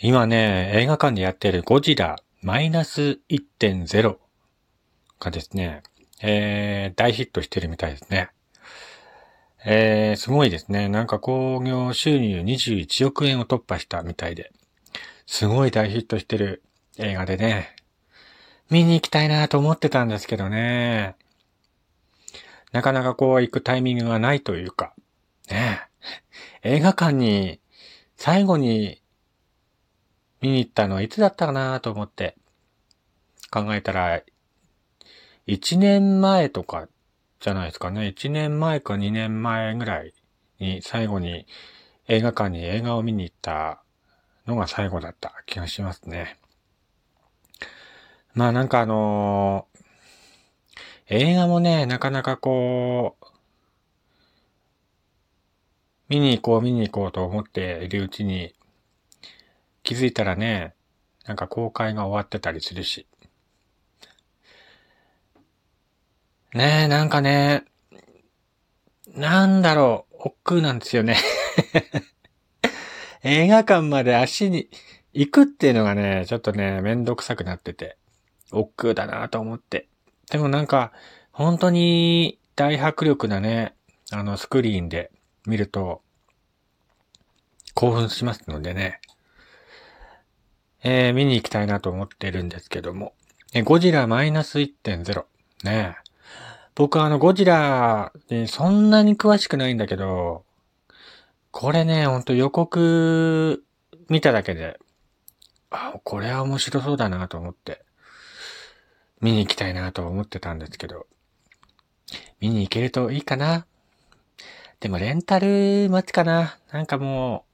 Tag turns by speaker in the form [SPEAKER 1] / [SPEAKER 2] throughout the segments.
[SPEAKER 1] 今ね、映画館でやってるゴジラマイナス1.0がですね、えー、大ヒットしてるみたいですね。えー、すごいですね。なんか興行収入21億円を突破したみたいで、すごい大ヒットしてる映画でね、見に行きたいなと思ってたんですけどね、なかなかこう行くタイミングがないというか、ね映画館に最後に見に行ったのはいつだったかなと思って考えたら、1年前とかじゃないですかね。1年前か2年前ぐらいに最後に映画館に映画を見に行ったのが最後だった気がしますね。まあなんかあのー、映画もね、なかなかこう、見に行こう見に行こうと思っているうちに、気づいたらね、なんか公開が終わってたりするし。ねえ、なんかね、なんだろう、億劫なんですよね 映画館まで足に行くっていうのがね、ちょっとね、めんどくさくなってて、億劫だなと思って。でもなんか、本当に大迫力なね、あのスクリーンで見ると、興奮しますのでね。えー、見に行きたいなと思ってるんですけども。え、ゴジラマイナス1.0。ね僕はあの、ゴジラにそんなに詳しくないんだけど、これね、ほんと予告見ただけで、あ、これは面白そうだなと思って、見に行きたいなと思ってたんですけど、見に行けるといいかな。でもレンタル待ちかな。なんかもう、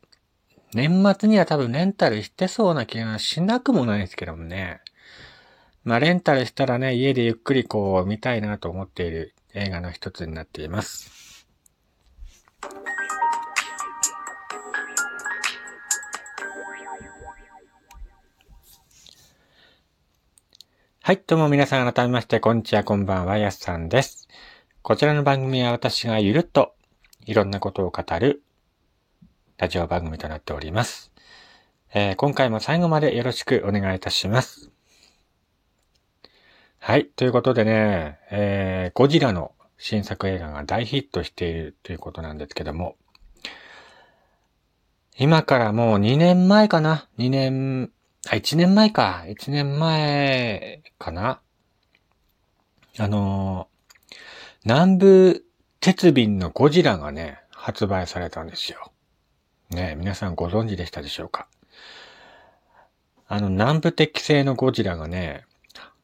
[SPEAKER 1] 年末には多分レンタルしてそうな気がしなくもないですけどもね。まあ、レンタルしたらね、家でゆっくりこう見たいなと思っている映画の一つになっています。はい、どうも皆さん改めまして、こんにちは、こんばんは、やすさんです。こちらの番組は私がゆるっといろんなことを語るラジオ番組となっております。えー、今回も最後までよろしくお願いいたします。はい。ということでね、えー、ゴジラの新作映画が大ヒットしているということなんですけども、今からもう2年前かな ?2 年、あ、1年前か。1年前かな？あのー、南部鉄瓶のゴジラがね、発売されたんですよ。ね皆さんご存知でしたでしょうか？あの、南部鉄器製のゴジラがね、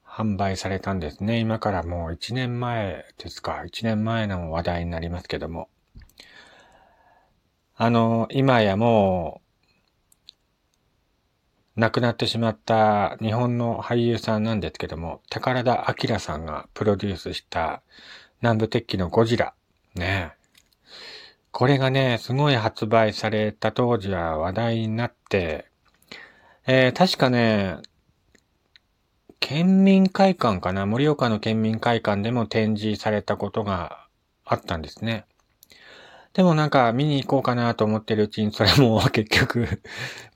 [SPEAKER 1] 販売されたんですね。今からもう1年前ですか。1年前の話題になりますけども。あの、今やもう、亡くなってしまった日本の俳優さんなんですけども、宝田明さんがプロデュースした南部鉄器のゴジラ。ねこれがね、すごい発売された当時は話題になって、えー、確かね、県民会館かな盛岡の県民会館でも展示されたことがあったんですね。でもなんか見に行こうかなと思ってるうちにそれも 結局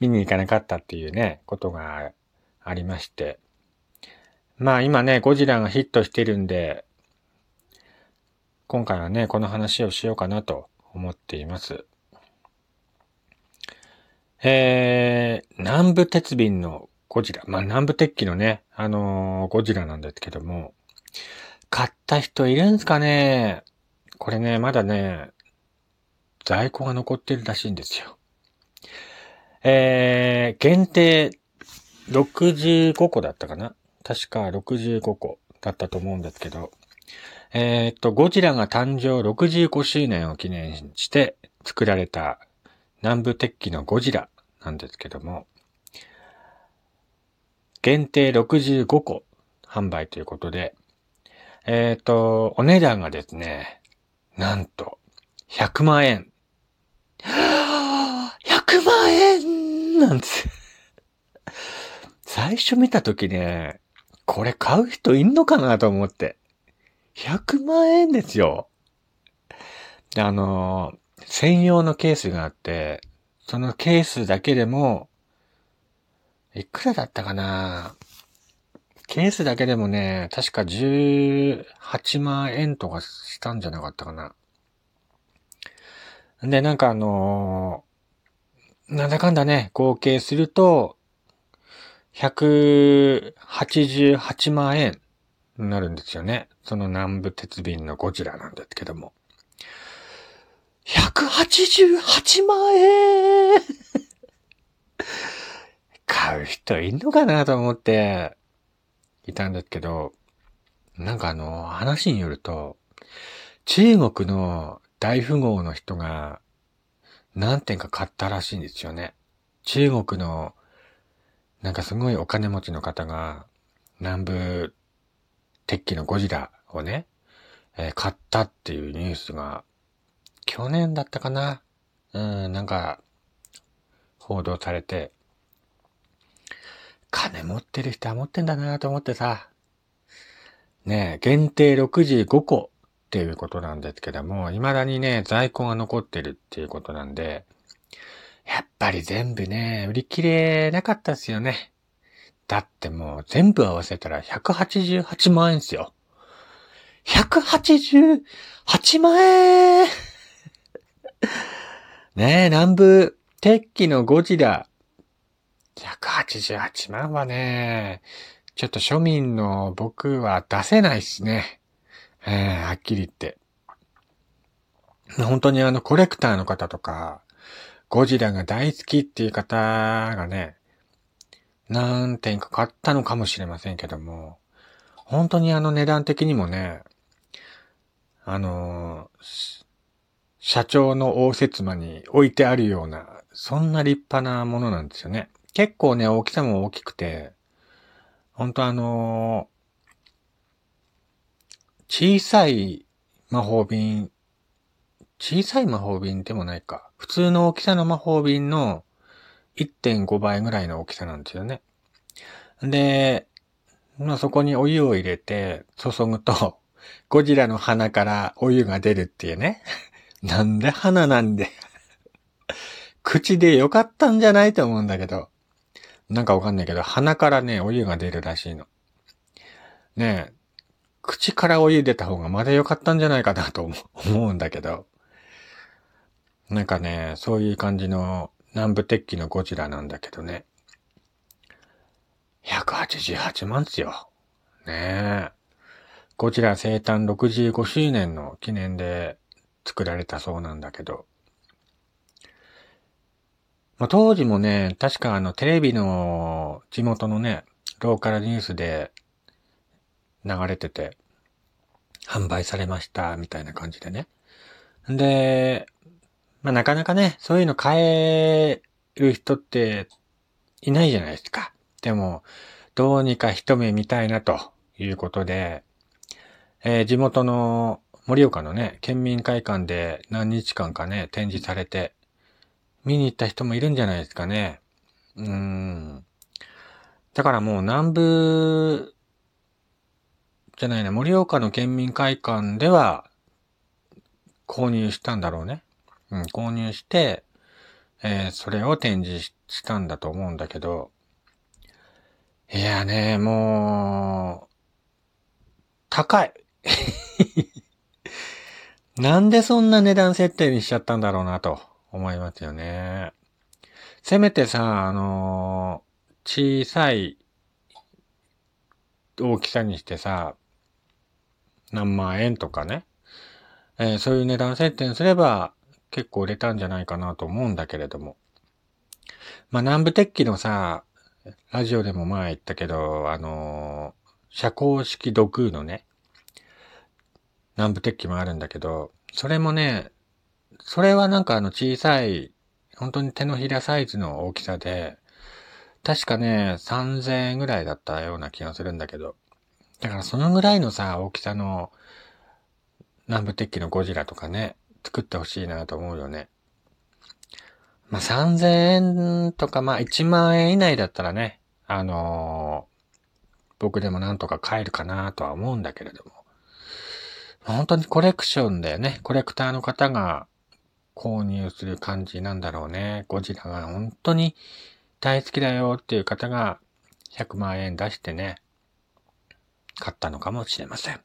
[SPEAKER 1] 見に行かなかったっていうね、ことがありまして。まあ今ね、ゴジラがヒットしてるんで、今回はね、この話をしようかなと思っています。えー、南部鉄瓶のゴジラ。まあ、南部鉄器のね、あのー、ゴジラなんですけども、買った人いるんすかね？これね、まだね、在庫が残ってるらしいんですよ。えー、限定65個だったかな？確か65個だったと思うんですけど、えー、っと、ゴジラが誕生65周年を記念して作られた南部鉄器のゴジラなんですけども、限定65個販売ということで、えっ、と、お値段がですね、なんと、100万円。100万円なんです。最初見たときね、これ買う人いんのかなと思って。100万円ですよ。あの、専用のケースがあって、そのケースだけでもいくらだったかな？ケースだけでもね、確か18万円とかしたんじゃなかったかな。で、なんかあのー、なんだかんだね、合計すると、188万円なるんですよね。その南部鉄瓶のゴジラなんですけども。188万円 買う人いんのかなと思っていたんですけど、なんかあの、話によると、中国の大富豪の人が何点か買ったらしいんですよね。中国のなんかすごいお金持ちの方が南部鉄器のゴジラをね、えー、買ったっていうニュースが去年だったかなうん、なんか報道されて金持ってる人は持ってんだなと思ってさ、ね限定65個っていうことなんですけども、未だにね、在庫が残ってるっていうことなんで、やっぱり全部ね、売り切れなかったっすよね。だってもう全部合わせたら188万円っすよ。188万円 ねえ、南部鉄器のゴジラ。188万はね、ちょっと庶民の僕は出せないっすね。えー、はっきり言って。本当にあのコレクターの方とか、ゴジラが大好きっていう方がね、何点か買ったのかもしれませんけども、本当にあの値段的にもね、あの社長の応接間に置いてあるような、そんな立派なものなんですよね。結構ね、大きさも大きくて、本当あの小さい魔法瓶、小さい魔法瓶でもないか。普通の大きさの魔法瓶の1.5倍ぐらいの大きさなんですよね。で、まあ、そこにお湯を入れて注ぐと、ゴジラの鼻からお湯が出るっていうね。なんで鼻なんで 口でよかったんじゃないと思うんだけど。なんかわかんないけど、鼻からね、お湯が出るらしいの。ねえ、口からお湯出た方がまだ良かったんじゃないかなと思うんだけど。なんかね、そういう感じの南部鉄器のゴジラなんだけどね。188万っすよ。ねえ。ゴジラ生誕65周年の記念で作られたそうなんだけど。まあ、当時もね、確かあのテレビの地元のね、ローカルニュースで流れてて、販売されました、みたいな感じでね。で、まあ、なかなかね、そういうの買える人っていないじゃないですか。でも、どうにか一目見たいなということで、えー、地元の盛岡のね、県民会館で何日間かね、展示されて、見に行った人もいるんじゃないですかね。うーん。だからもう南部、じゃないな、盛岡の県民会館では購入したんだろうね。ん、購入して、えー、それを展示したんだと思うんだけど、いやね、もう、高い。なんでそんな値段設定にしちゃったんだろうなと思いますよね。せめてさ、あのー、小さい大きさにしてさ、何万円とかね、えー、そういう値段設定にすれば、結構売れたんじゃないかなと思うんだけれども。まあ、南部鉄器のさ、ラジオでも前言ったけど、あのー、社交式土空のね、南部鉄器もあるんだけど、それもね、それはなんかあの小さい、本当に手のひらサイズの大きさで、確かね、3000円ぐらいだったような気がするんだけど、だからそのぐらいのさ、大きさの南部鉄器のゴジラとかね、作ってほしいなと思うよね。まあ、3000円とか、まあ、1万円以内だったらね、あのー、僕でもなんとか買えるかなとは思うんだけれども。本当にコレクションだよね。コレクターの方が購入する感じなんだろうね。ゴジラが本当に大好きだよっていう方が100万円出してね、買ったのかもしれません。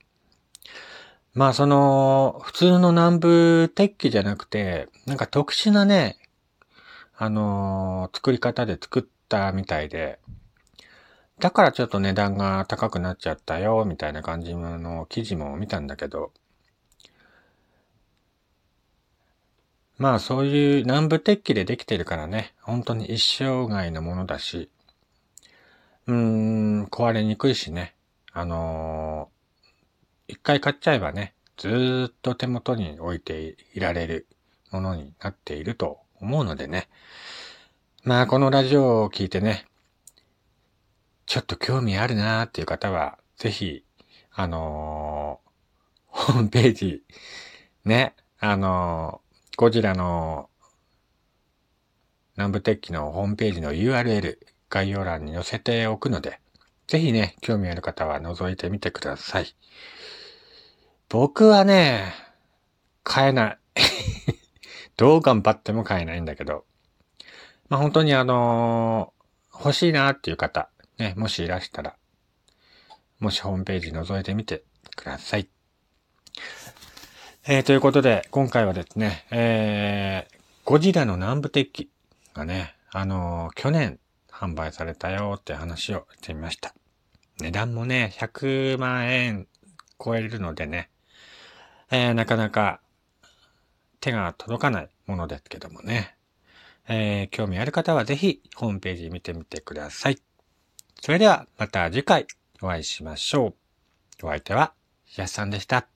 [SPEAKER 1] まあその、普通の南部鉄器じゃなくて、なんか特殊なね、あのー、作り方で作ったみたいで、だからちょっと値段が高くなっちゃったよ、みたいな感じの記事も見たんだけど、まあそういう南部鉄器でできてるからね、本当に一生涯のものだし、うーん、壊れにくいしね、あのー、一回買っちゃえばね、ずーっと手元に置いていられるものになっていると思うのでね。まあこのラジオを聞いてね、ちょっと興味あるなーっていう方は、ぜひ、あのー、ホームページ、ね、あのーゴジラの南部鉄器のホームページの URL 概要欄に載せておくので、ぜひね、興味ある方は覗いてみてください。僕はね、買えない。どう頑張っても買えないんだけど。まあ、本当にあのー、欲しいなっていう方、ね、もしいらしたら、もしホームページ覗いてみてください。えー、ということで、今回はですね、えー、ゴジラの南部鉄器がね、あのー、去年販売されたよって話をしてみました。値段もね、100万円超えるのでね、えー、なかなか手が届かないものですけどもね、えー、興味ある方はぜひホームページ見てみてください。それではまた次回お会いしましょう。お相手は、やっさんでした。